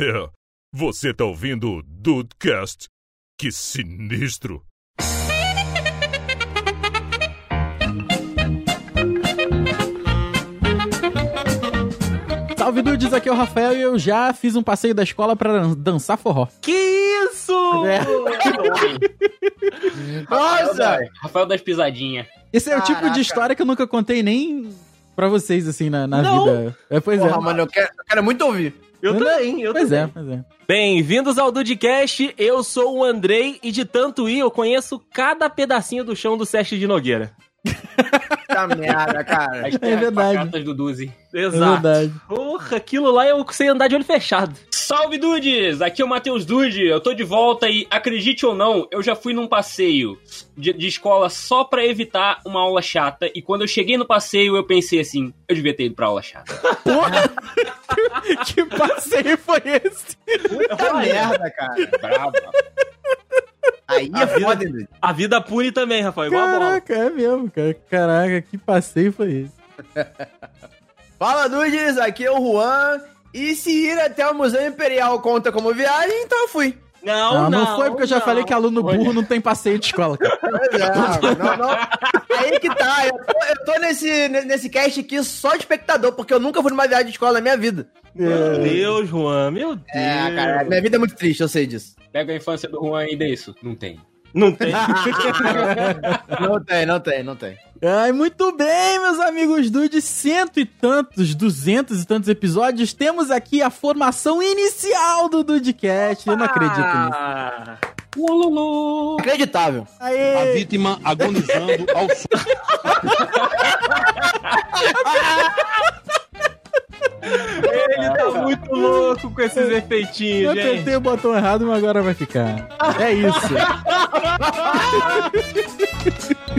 É, você tá ouvindo o Dudecast? Que sinistro! Salve dudes, aqui é o Rafael e eu já fiz um passeio da escola pra dançar forró. Que isso? É. Nossa! Rafael das pisadinhas. Esse é o tipo Caraca. de história que eu nunca contei nem pra vocês, assim, na, na Não. vida. É, pois Porra, é. mano, eu quero, eu quero muito ouvir. Eu Não, também, eu Pois também. é, pois é. Bem-vindos ao Dudcast, eu sou o Andrei e de tanto ir eu conheço cada pedacinho do chão do Seste de Nogueira. Tá merda, cara. As É verdade. do Duzi. É Exato. verdade. Porra, aquilo lá eu sei andar de olho fechado. Salve Dudes! Aqui é o Matheus Dude, eu tô de volta e, acredite ou não, eu já fui num passeio de, de escola só pra evitar uma aula chata e quando eu cheguei no passeio eu pensei assim, eu devia ter ido pra aula chata. Porra! que passeio foi esse? Tá merda, cara. Brava. Aí A é vida- foda, Dudu. A vida pune também, Rafael, igual a bola. Caraca, é mesmo, cara. Caraca, que passeio foi esse? Fala, Dudes, aqui é o Juan. E se ir até o Museu Imperial conta como viagem, então eu fui. Não, Não, não, não, foi porque eu já não. falei que aluno burro não tem passeio de escola. cara. É, não, não. Aí que tá, eu tô, eu tô nesse, nesse cast aqui só de espectador, porque eu nunca fui numa viagem de escola na minha vida. Meu Deus, Juan, meu Deus. É, cara, minha vida é muito triste, eu sei disso. Pega a infância do Juan e dê isso. Não tem. Não tem. Não tem, não tem, não tem. Ai, muito bem, meus amigos do de cento e tantos, duzentos e tantos episódios, temos aqui a formação inicial do Dudcast. Eu não acredito nisso. Ululu. Inacreditável. A Aê! vítima agonizando ao som. Ele tá muito louco com esses efeitinhos, Eu gente. tentei o botão errado, mas agora vai ficar. É isso.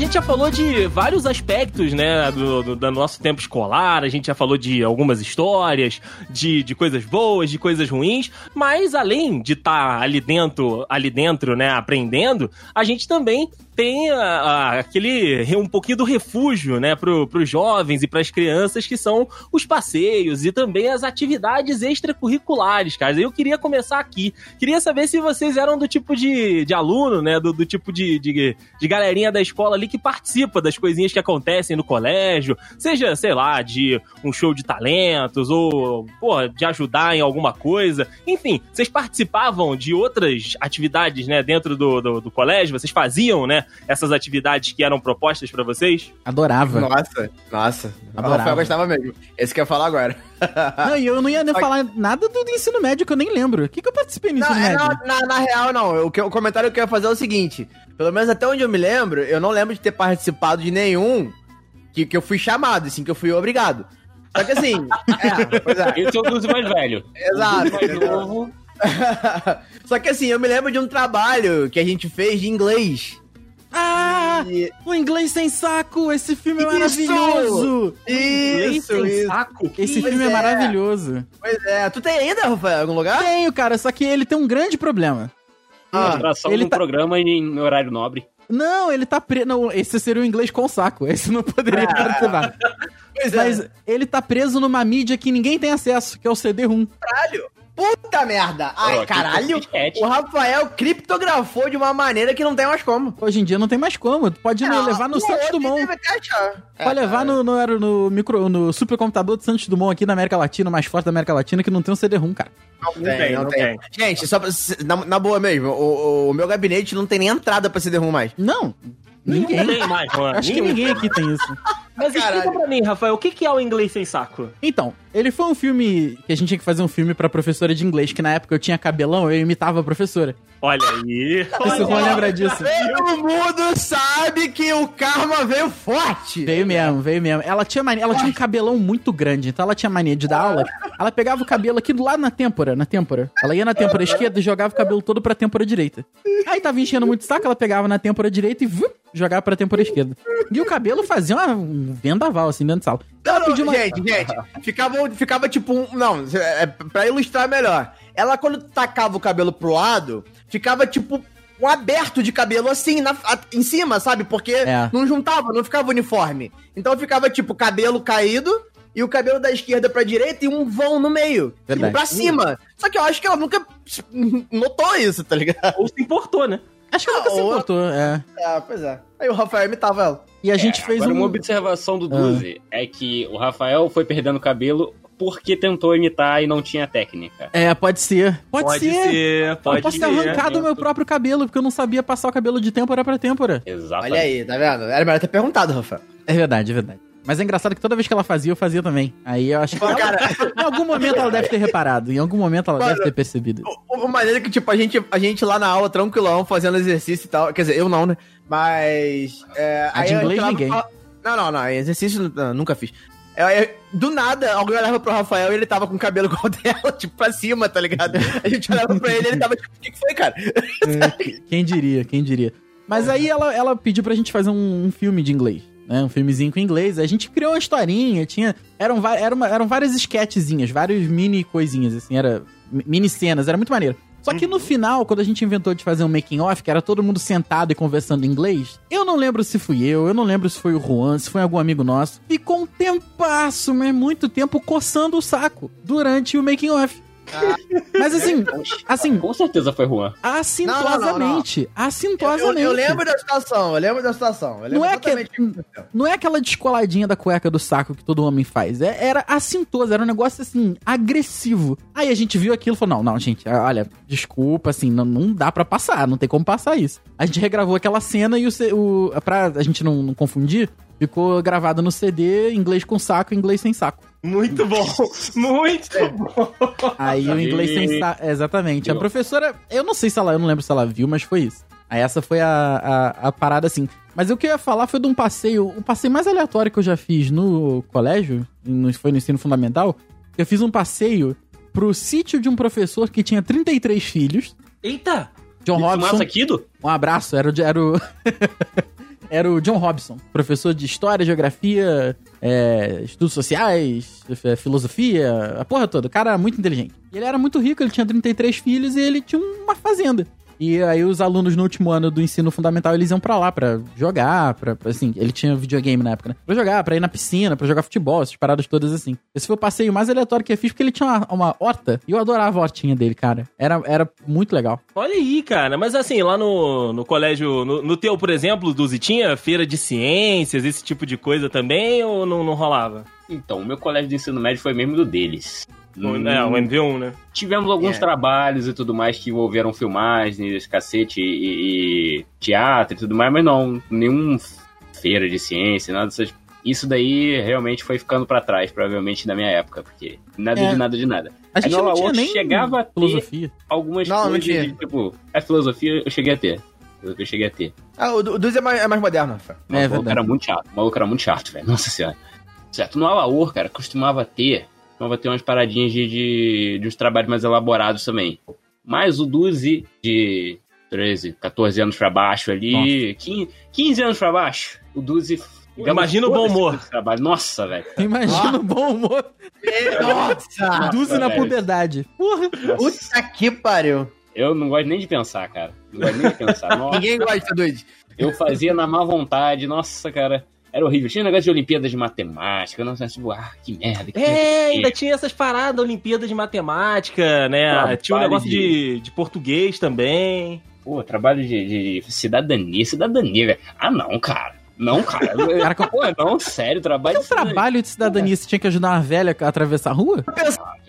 gente já falou de vários aspectos, né, do, do, do nosso tempo escolar, a gente já falou de algumas histórias, de, de coisas boas, de coisas ruins, mas além de estar ali dentro, ali dentro, né, aprendendo, a gente também tem a- a- aquele um pouquinho do refúgio, né, pro, pros jovens e pras crianças, que são os passeios e também as atividades extracurriculares, cara. Eu queria começar aqui. Queria saber se vocês eram do tipo de, de aluno, né, do, do tipo de, de, de galerinha da escola ali que participa das coisinhas que acontecem no colégio, seja, sei lá, de um show de talentos ou, pô, de ajudar em alguma coisa. Enfim, vocês participavam de outras atividades, né, dentro do, do, do colégio? Vocês faziam, né, essas atividades que eram propostas pra vocês? Adorava. Nossa, nossa. Adorava. O Rafael gostava mesmo. Esse que eu ia falar agora. Não, e eu não ia nem falar nada do ensino médio que eu nem lembro. O que, que eu participei no Não, ensino é, médio? na, na- na real, não. O, que, o comentário que eu ia fazer é o seguinte: pelo menos até onde eu me lembro, eu não lembro de ter participado de nenhum que, que eu fui chamado, assim, que eu fui obrigado. Só que assim, é, pois é, Esse é o mais velho. exato. mais novo. Só que assim, eu me lembro de um trabalho que a gente fez de inglês. Ah! E- O Inglês Sem Saco! Esse filme é Isso! maravilhoso! Isso, Sem isso. saco. Esse Pois filme é. é. maravilhoso. Pois é. Tu tem ainda, Rafael, em algum lugar? Tenho, cara, só que ele tem um grande problema. Ah, ele tá- programa em horário nobre. Não, ele tá preso. Não, esse seria o inglês com saco. Esse não poderia participar. pois é. Mas ele tá preso numa mídia que ninguém tem acesso, que é o CD-ROM. Caralho. Puta merda. Ai, aqui caralho. tem. O Rafael criptografou de uma maneira que não tem mais como. Hoje em dia não tem mais como. Tu pode Ah, levar no Santos Dumont. achar. É, Pode levar no, no, era no, micro, no supercomputador do Santos Dumont aqui na América Latina, o mais forte da América Latina, que não tem um CD-ROM, cara. Não Não tem, tem, não não tem. Gente, só pra, na, na boa mesmo, o, o meu gabinete não tem nem entrada pra CD-ROM mais. Não, ninguém. Não tem mais, mano. Acho que Nenhum. ninguém aqui tem isso. Mas explica Caralho. pra mim, Rafael, o que que é o inglês sem saco? Então, ele foi um filme que a gente tinha que fazer um filme pra professora de inglês, que na época eu tinha cabelão, eu imitava a professora. Olha aí. Esse Juan lembra disso. Todo mundo sabe que o karma veio forte. Veio mesmo, veio mesmo. Ela tinha mania, ela tinha um cabelão muito grande, então ela tinha mania de dar aula. Ela pegava o cabelo aqui do lado na têmpora, na têmpora. Ela ia na têmpora esquerda e jogava o cabelo todo pra têmpora direita. Aí tava enchendo muito saco, ela pegava na têmpora direita e vup, jogar pra tempora esquerda. E o cabelo fazia uma, um vendaval, assim, dentro de sala. Não, não, pediu uma- gente, gente, ficava, ficava tipo um. Não, é, pra ilustrar melhor. Ela, quando tacava o cabelo pro lado, ficava tipo um aberto de cabelo assim, na, a- em cima, sabe? Porque É. não juntava, não ficava uniforme. Então ficava tipo cabelo caído e o cabelo da esquerda pra direita e um vão no meio. Verdade. Tipo, pra cima. Só que eu acho que ela nunca notou isso, tá ligado? Ou se importou, né? Acho que ela nunca se Ou- importou, é. Ah, pois é. Aí o Rafael imitava ela. E a gente fez Agora, um... uma observação do Duzi é que o Rafael foi perdendo o cabelo porque tentou imitar e não tinha técnica. É, pode ser. Pode, ser. pode eu posso ser. ter arrancado o meu próprio cabelo, porque eu não sabia passar o cabelo de têmpora pra têmpora. Exatamente. Olha aí, tá vendo? Era melhor ter perguntado, Rafael. É verdade, é verdade. Mas é engraçado que toda vez que ela fazia, eu fazia também. Aí eu acho que. Pô, Em algum momento ela deve ter reparado. Em algum momento ela Mano, deve ter percebido. O, o maneiro é que, tipo, a gente, a gente lá na aula, tranquilão, fazendo exercício e tal. Quer dizer, eu não, né? Mas. É, A de inglês, ninguém. pra- Não, não, não. Exercício não, nunca fiz. É, é, do nada, alguém olhava pro Rafael e ele tava com o cabelo igual dela, tipo, pra cima, tá ligado? A gente olhava pra ele e ele tava tipo, o que, que foi, cara? Quem diria, quem diria. Mas aí ela, ela pediu pra gente fazer um, um filme de inglês. Né, um filmezinho com inglês. A gente criou uma historinha, tinha. Eram, va- era uma- eram várias sketchzinhas, várias mini coisinhas, assim, era. mi- Mini cenas, era muito maneiro. Só que no final, quando a gente inventou de fazer um making off, que era todo mundo sentado e conversando em inglês, eu não lembro se fui eu, eu não lembro se foi o Juan, se foi algum amigo nosso. Ficou um tempasso, mas muito tempo coçando o saco durante o making off. Mas assim, assim, Com certeza foi Juan. assintosamente, Eu, assintosamente. eu lembro da situação, eu lembro da situação. Eu lembro Não é que- aconteceu. Não é aquela descoladinha da cueca do saco que todo homem faz. É- era assintoso, era um negócio assim, agressivo. Aí a gente viu aquilo e falou: não, não, gente, olha, desculpa, assim, não, não dá pra passar, não tem como passar isso. A gente regravou aquela cena e o, o pra a gente não, não confundir, ficou gravado no CD, inglês com saco, inglês sem saco. Muito bom. Muito bom. Aí o inglês sem saco. Exatamente. A professora, eu não sei se ela, eu não lembro se ela viu, mas foi isso. Aí essa foi a, a, a parada assim. Mas o que eu ia falar foi de um passeio, o passeio mais aleatório que eu já fiz no colégio, no- foi no ensino fundamental. Eu fiz um passeio pro sítio de um professor que tinha 33 filhos. Eita! John Robson. Massa Kido? Um abraço, era o. Era o, era o John Robson, professor de História, Geografia, é, Estudos Sociais, é, Filosofia, a porra toda. O cara muito inteligente. Ele era muito rico, ele tinha 33 filhos e ele tinha uma fazenda. E aí os alunos no último ano do ensino fundamental, eles iam pra lá pra jogar, pra, pra, assim, ele tinha videogame na época, né? Pra jogar, pra ir na piscina, pra jogar futebol, essas paradas todas assim. Esse foi o passeio mais aleatório que eu fiz, porque ele tinha uma, uma horta, e eu adorava a hortinha dele, cara. Era, era muito legal. Olha aí, cara. Mas assim, lá no, no colégio, no, no teu, por exemplo, Duzi, tinha feira de ciências, esse tipo de coisa também, ou não, não rolava? Então, o meu colégio de ensino médio foi mesmo do deles. Hum, né, o MV1, né? Tivemos alguns É. trabalhos e tudo mais que envolveram filmagens, esse cacete e, e teatro e tudo mais, mas não, nenhum feira de ciência, nada dessas. Isso daí realmente foi ficando pra trás, provavelmente, na minha época, porque nada É. de nada de nada. A gente Aí, não tinha nem chegava a ter filosofia. algumas Não, não coisas, tinha. de, tipo, a filosofia eu cheguei a ter. Eu cheguei a ter. Ah, o Du- o Duz é mais, é mais moderno. Mas É o maluco era muito chato. O maluco era muito chato, velho. Nossa senhora. Certo, no Alaor, cara, costumava ter. Costumava ter umas paradinhas de, de, de uns trabalhos mais elaborados também. Mas o Duzi, de 13, 14 anos pra baixo ali, 15, 15 anos pra baixo, o Duzi. Imagina o bom humor. Trabalho. Nossa, velho. Imagina o bom humor. Nossa! Duzi na velho. puberdade. Porra. Puta que pariu. Eu não gosto nem de pensar, cara. Não gosto nem de pensar. Nossa, Ninguém gosta, Duz. eu fazia na má vontade. Nossa, cara. Era horrível. Tinha um negócio de Olimpíadas de Matemática. Nossa, tipo, ah, que merda. Que É, merda. ainda tinha essas paradas, Olimpíadas de Matemática, né? Trabalho tinha um negócio de- de, de português também. Pô, trabalho de, de cidadania, cidadania, velho. Ah, não, cara. Não, cara. Pô, não, sério, trabalho Mas um trabalho de cidadania, você tinha que ajudar uma velha a atravessar a rua?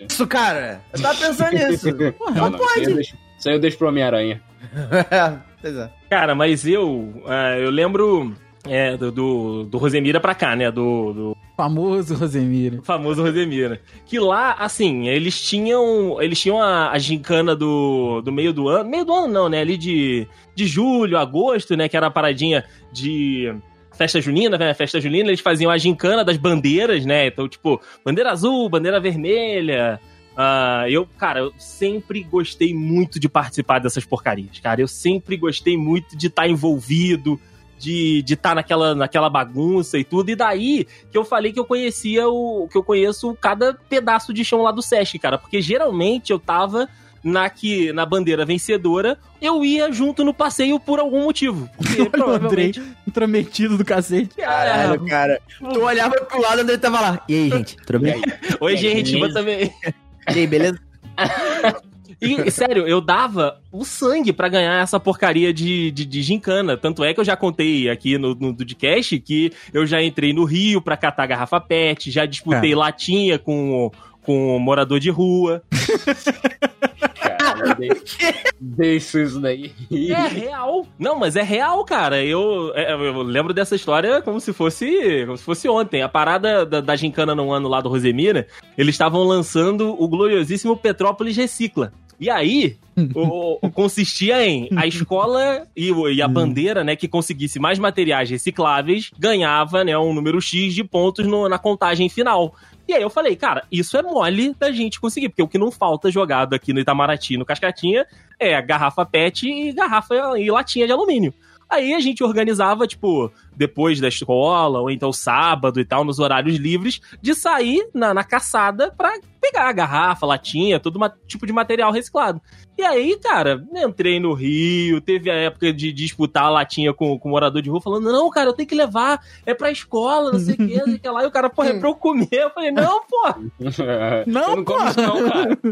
Isso, cara. Eu tava pensando nisso. Porra, Não, não, Isso aí eu deixo, isso aí eu deixo pro Homem-Aranha. pois é. Cara, mas eu, ah, eu lembro é, do, do, do Rosemira pra cá, né? Do, do famoso Rosemiro. famoso Rosemira. Que lá, assim, eles tinham. Eles tinham a, a gincana do, do meio do ano. Meio do ano não, né? Ali de, de julho, agosto, né? Que era a paradinha de. Festa junina, né? Festa junina, eles faziam a gincana das bandeiras, né? Então, tipo, bandeira azul, bandeira vermelha. Ah, eu, cara, eu sempre gostei muito de participar dessas porcarias, cara. Eu sempre gostei muito de estar envolvido, de estar de tá naquela, naquela bagunça e tudo. E daí que eu falei que eu conhecia o. que eu conheço cada pedaço de chão lá do Sesc, cara. Porque geralmente eu tava na, que, na bandeira vencedora, eu ia junto no passeio por algum motivo. Porque, Olha o provavelmente. Andrei, intrometido do cacete. Caralho, cara. Tu olhava pro lado, o André tava lá. E aí, gente? Tudo bem? Oi, gente, mas também. E aí, beleza? E, sério, eu dava o sangue pra ganhar essa porcaria de, de, de gincana. Tanto é que eu já contei aqui no, no Dudcast que eu já entrei no Rio pra catar garrafa pet, já disputei latinha com, com morador de rua. Deixa, isso daí. É real. Não, mas é real, cara. Eu, é, eu lembro dessa história como se fosse, como se fosse ontem. A parada da, da gincana no ano lá do Rosemira, eles estavam lançando o gloriosíssimo Petrópolis Recicla. E aí, o, o- consistia em a escola e, e a bandeira, né, que conseguisse mais materiais recicláveis, ganhava, né, um número X de pontos no- na contagem final. E aí eu falei, cara, isso é mole da gente conseguir, porque o que não falta jogado aqui no Itamaraty, no Cascatinha, é garrafa PET e garrafa e latinha de alumínio. Aí a gente organizava, tipo, depois da escola, ou então sábado e tal, nos horários livres, de sair na, na caçada pra pegar a garrafa, latinha, todo ma- tipo de material reciclado. E aí, cara, entrei no Rio, teve a época de disputar a latinha com, com o morador de rua, falando, não, cara, eu tenho que levar, é pra escola, não sei o que, não sei o que lá. E o cara, pô, é pra eu comer. Eu falei, não, pô, Não, pô. isso não, cara.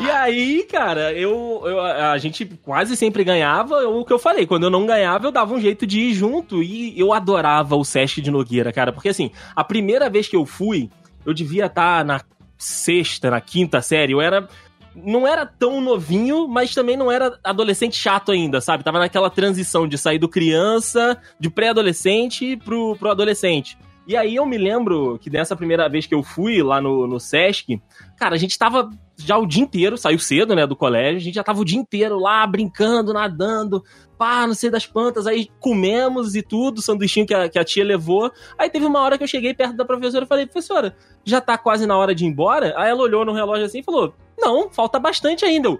E aí, cara, eu, eu- a gente quase sempre ganhava. O que eu falei, quando eu não ganhava, eu dava um jeito de ir junto. E eu adorava o Sesc de Nogueira, cara. Porque assim, a primeira vez que eu fui, eu devia estar na sexta, na quinta série. Eu era. Não era tão novinho, mas também não era adolescente chato ainda, sabe? Tava naquela transição de sair do criança, de pré-adolescente pro, pro adolescente. E aí eu me lembro que nessa primeira vez que eu fui lá no, no Sesc, cara, a gente tava já o dia inteiro, saiu cedo, né, do colégio, a gente já tava o dia inteiro lá, brincando, nadando, pá, não sei das plantas, aí comemos e tudo, sanduichinho que a, que a tia levou. Aí teve uma hora que eu cheguei perto da professora e falei, professora, já tá quase na hora de ir embora? Aí ela olhou no relógio assim e falou, não, falta bastante ainda. Eu,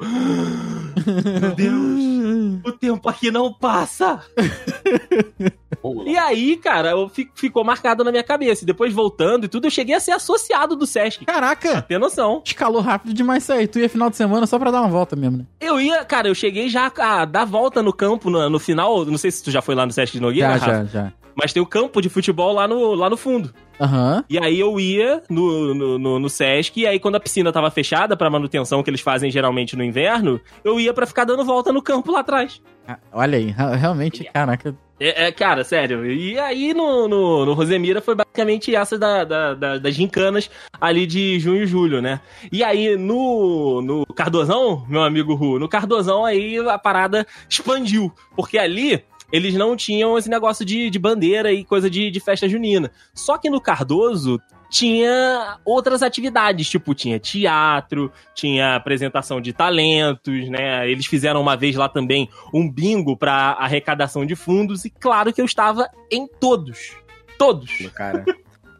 Meu Deus, o tempo aqui não passa. E aí, cara, eu fi- ficou marcado na minha cabeça. E depois voltando e tudo, eu cheguei a ser associado do Sesc. Caraca! Tem noção. Escalou rápido demais isso aí. Tu ia final de semana só pra dar uma volta mesmo, né? Eu ia, cara, eu cheguei já a dar volta no campo no, no final. Não sei se tu já foi lá no Sesc de Nogueira, Já, já, já. mas tem o campo de futebol lá no, lá no fundo. Aham. E aí eu ia no, no, no, no Sesc, e aí quando a piscina tava fechada pra manutenção que eles fazem geralmente no inverno, eu ia pra ficar dando volta no campo lá atrás. Ah, Olha aí, realmente, caraca. É, é, cara, sério. E aí no, no, no Rosemira foi basicamente essa da, da, da- das gincanas ali de junho e julho, né? E aí no, no Cardozão, meu amigo Ru, no Cardozão aí a parada expandiu. Porque ali eles não tinham esse negócio de, de bandeira e coisa de, de festa junina. Só que no Cardoso tinha outras atividades, tipo, tinha teatro, tinha apresentação de talentos, né? Eles fizeram uma vez lá também um bingo pra arrecadação de fundos e claro que eu estava em todos. Todos. Cara.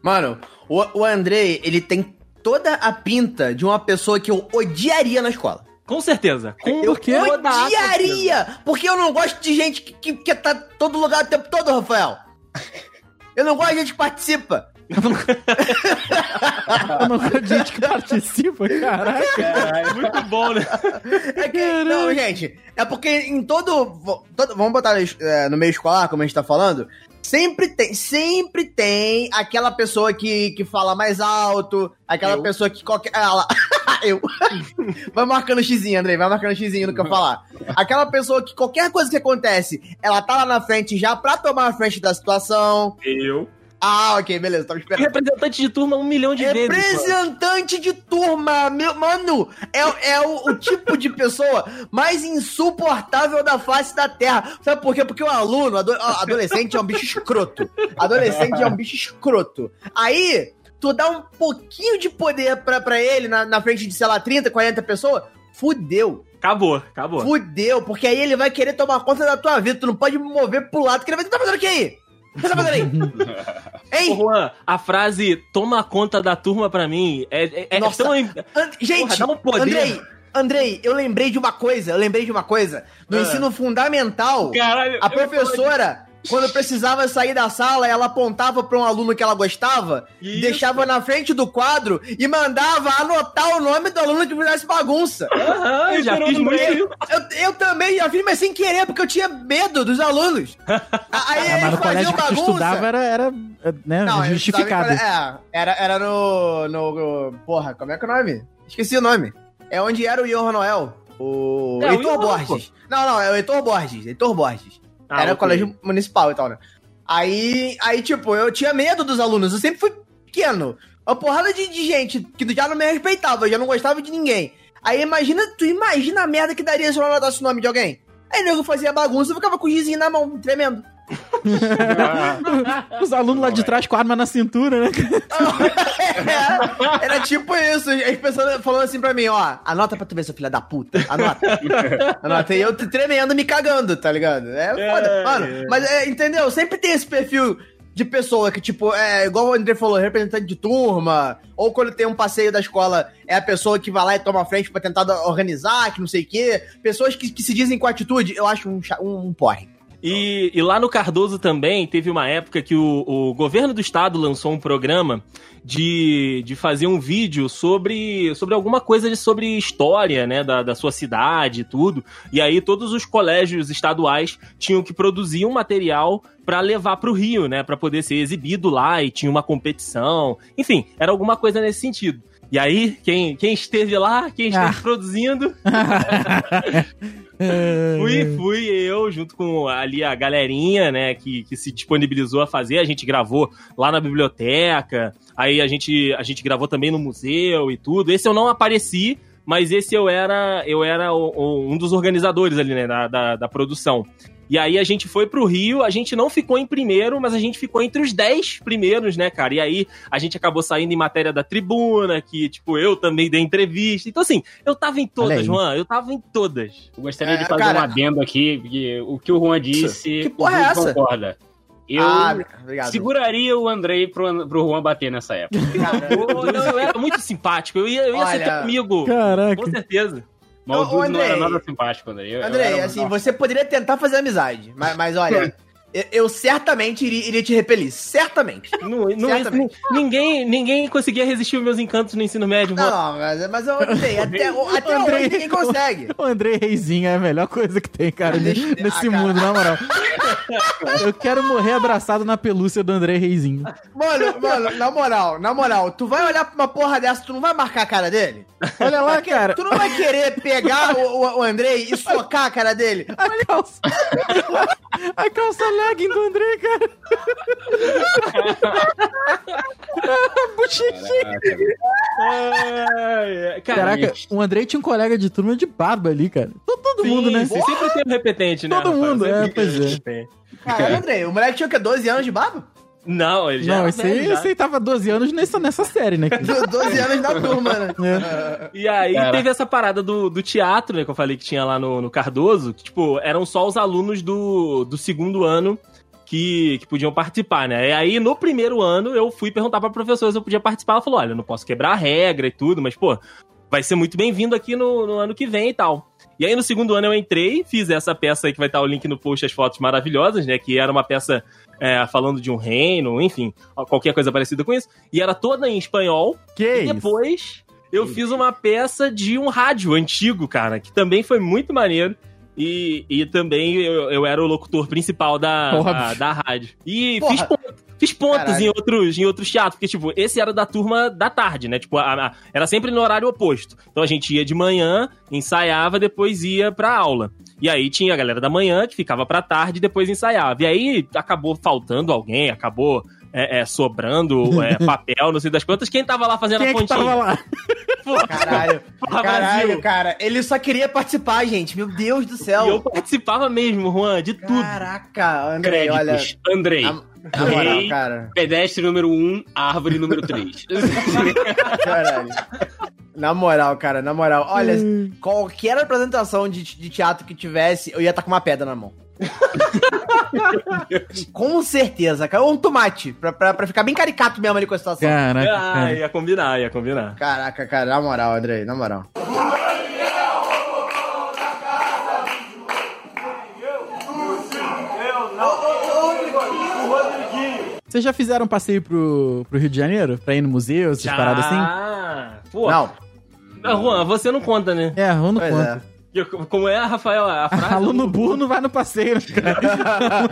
Mano, o, o Andrei, ele tem toda a pinta de uma pessoa que eu odiaria na escola. Com certeza. Com Eu certeza. odiaria! Porque eu não gosto de gente que, que, que tá todo lugar o tempo todo, Rafael. Eu não gosto de gente que participa. Eu não gosto de gente que participa, caraca. Muito bom, né? É que, não, gente, é porque em todo, todo- Vamos botar é, no meio escolar, como a gente tá falando. Sempre tem, sempre tem aquela pessoa que, que fala mais alto, aquela Eu. pessoa que qualquer. Ah, lá. Eu. vai marcando xizinho, Andrei, vai marcando xizinho no que eu falar. Aquela pessoa que qualquer coisa que acontece, ela tá lá na frente já pra tomar a frente da situação. Eu. Ah, ok, beleza, tava esperando. Representante de turma um milhão de vezes. mano. Representante de turma, meu, mano, é, é o, o tipo de pessoa mais insuportável da face da Terra. Sabe por quê? Porque o aluno, ado- adolescente é um bicho escroto. Adolescente é um bicho escroto. Aí, tu dá um pouquinho de poder pra, pra ele na, na frente de, sei lá, 30, 40 pessoas, fudeu. Acabou, acabou. Fudeu, porque aí ele vai querer tomar conta da tua vida. Tu não pode mover pro lado, que ele vai tá fazendo o que aí? Você tá fazendo aí? Ô, Hein? Juan, a frase toma conta da turma pra mim é, é, é tão. And- Gente, Porra, dá um poder. Andrei, Andrei, eu lembrei de uma coisa, eu lembrei de uma coisa. No Ah. ensino fundamental, Caralho, a professora, quando precisava sair da sala, ela apontava pra um aluno que ela gostava, Isso. deixava na frente do quadro e mandava anotar o nome do aluno que fizesse bagunça. Aham, eu já fiz muito. Eu, eu também já fiz, mas sem querer, porque eu tinha medo dos alunos. Aí É, mas no colégio faziam que tu bagunça. estudava era, era né, Não, justificado. estudava É, era, era no, no. Porra, como é que é o nome? Esqueci o nome. É onde era o Johan Noel. O. É, o Heitor Johan, Borges. Não, não, é o Heitor Borges. Heitor Borges. Ah, era ok. colégio municipal e tal, né? Aí, aí, tipo, eu tinha medo dos alunos. Eu sempre fui pequeno. Uma porrada de, de gente que já não me respeitava, eu já não gostava de ninguém. Aí imagina, tu imagina a merda que daria se eu anotasse o nome de alguém. Aí nego fazia bagunça e ficava com o gizinho na mão, tremendo. Os alunos lá de trás com a arma na cintura, né? É, era tipo isso. As pessoas falando assim pra mim, ó, anota pra tu ver, seu filho da puta. Anota. anota. E eu tremendo, me cagando, tá ligado? É foda. É, Mano, é. mas é, entendeu? Sempre tem esse perfil de pessoa que, tipo, é igual o André falou, representante de turma, ou quando tem um passeio da escola, é a pessoa que vai lá e toma a frente pra tentar organizar, que não sei o quê. Pessoas que, que se dizem com atitude, eu acho um, um, um porre. E, e lá no Cardoso também teve uma época que o, o governo do estado lançou um programa de, de fazer um vídeo sobre, sobre alguma coisa de, sobre história, né, da, da sua cidade e tudo. E aí todos os colégios estaduais tinham que produzir um material para levar para o Rio, né, para poder ser exibido lá e tinha uma competição. Enfim, era alguma coisa nesse sentido. E aí, quem, quem esteve lá, quem esteve Ah. produzindo, Fui, fui eu, junto com ali a galerinha, né, que, que se disponibilizou a fazer. A gente gravou lá na biblioteca, aí a gente, a gente gravou também no museu e tudo. Esse eu não apareci, mas esse eu era, eu era o- o- um dos organizadores ali, né, da, da, da produção. E aí a gente foi pro Rio, a gente não ficou em primeiro, mas a gente ficou entre os 10 primeiros, né, cara? E aí a gente acabou saindo em matéria da tribuna, que, tipo, eu também dei entrevista. Então, assim, eu tava em todas. Juan, eu tava em todas. Eu gostaria de É, fazer cara- um adendo aqui, porque o que o Juan disse, Que o porra é essa? concorda. Eu Ah, seguraria o Andrei pro, pro Juan bater nessa época. Cara, não, eu era muito simpático, eu ia, eu ia ser Olha- teu amigo. Caraca. Com certeza. Dudu não era nada simpático, Andrei. Eu- Andrei, assim, você poderia tentar fazer amizade, mas, mas olha, eu, certamente iria, iria te repelir. Certamente. Não, não, Certamente. ninguém, ninguém conseguia resistir os meus encantos no ensino médio. Não, não, mas, mas eu Andrei, até, até Andrei. hoje ninguém consegue. O Andrei Reizinho é a melhor coisa que tem, cara, Deixa- nesse Ah, cara. mundo, na moral. Eu quero morrer abraçado na pelúcia do Andrei Reizinho. Mano, mano, na moral, na moral, tu vai olhar pra uma porra dessa, tu não vai marcar a cara dele? Olha lá, cara. Tu não vai querer pegar o, o, o Andrei e socar a cara dele? A calça. A calça legging do Andrei, cara. Bochechinha. Caraca, cara, Caraca, o Andrei tinha um colega de turma de barba ali, cara. Todo, todo sim, mundo, né? sim, sempre tem um repetente, né? Todo mundo, é, pois é. Caralho, Andrei, o moleque tinha o quê? 12 anos de barba? Não, ele já Não, esse aí, já. esse aí tava 12 anos nessa, nessa série, né? cara? 12 anos na turma, né? É. E aí Cara. teve essa parada do, do teatro, né, que eu falei que tinha lá no, no Cardoso, que, tipo, eram só os alunos do, do segundo ano que, que podiam participar, né? E aí, no primeiro ano, eu fui perguntar pra professora se eu podia participar. Ela falou, olha, eu não posso quebrar a regra e tudo, mas, pô, vai ser muito bem-vindo aqui no, no ano que vem e tal. E aí, no segundo ano, eu entrei, fiz essa peça aí que vai estar o link no post, as fotos maravilhosas, né? Que era uma peça é, falando de um reino, enfim, qualquer coisa parecida com isso. E era toda em espanhol. Que E isso? depois eu fiz uma peça de um rádio antigo, cara, que também foi muito maneiro. E, e também eu, eu era o locutor principal da, da, da rádio. E Porra. fiz, pon- fiz pontos Caralho. em outros, em outros teatros, porque, tipo, esse era da turma da tarde, né? Tipo, a- a- era sempre no horário oposto. Então a gente ia de manhã, ensaiava, depois ia pra aula. E aí tinha a galera da manhã que ficava pra tarde e depois ensaiava. E aí acabou faltando alguém, acabou é, é, sobrando é, papel, não sei das quantas. Quem tava lá fazendo Quem a é que pontinha? tava lá? Pô, Caralho, Porra, caralho, Brasil. cara. Ele só queria participar, gente. Meu Deus do céu. E eu participava mesmo, Juan, de tudo. Caraca, Andrei, olha. Créditos. Andrei. Na, na moral, cara. Pedestre número 1, um, árvore número 3. Caralho. Na moral, cara, na moral. Olha, qualquer apresentação de, de teatro que tivesse, eu ia estar com uma pedra na mão. com certeza, cara. Ou um tomate, pra, pra, pra ficar bem caricato mesmo ali com a situação. Caraca, ah, cara. ia combinar, ia combinar. Caraca, cara, na moral, Andrei, na moral. Vocês já fizeram um passeio pro, pro Rio de Janeiro? Pra ir no museu, essas já. paradas assim? Ah, pô. Não. Ah, Juan, você não conta, né? É, Juan não pois conta. É. Eu- Como é, Rafael, a frase? Aluno burro não vai no passeio, né, cara?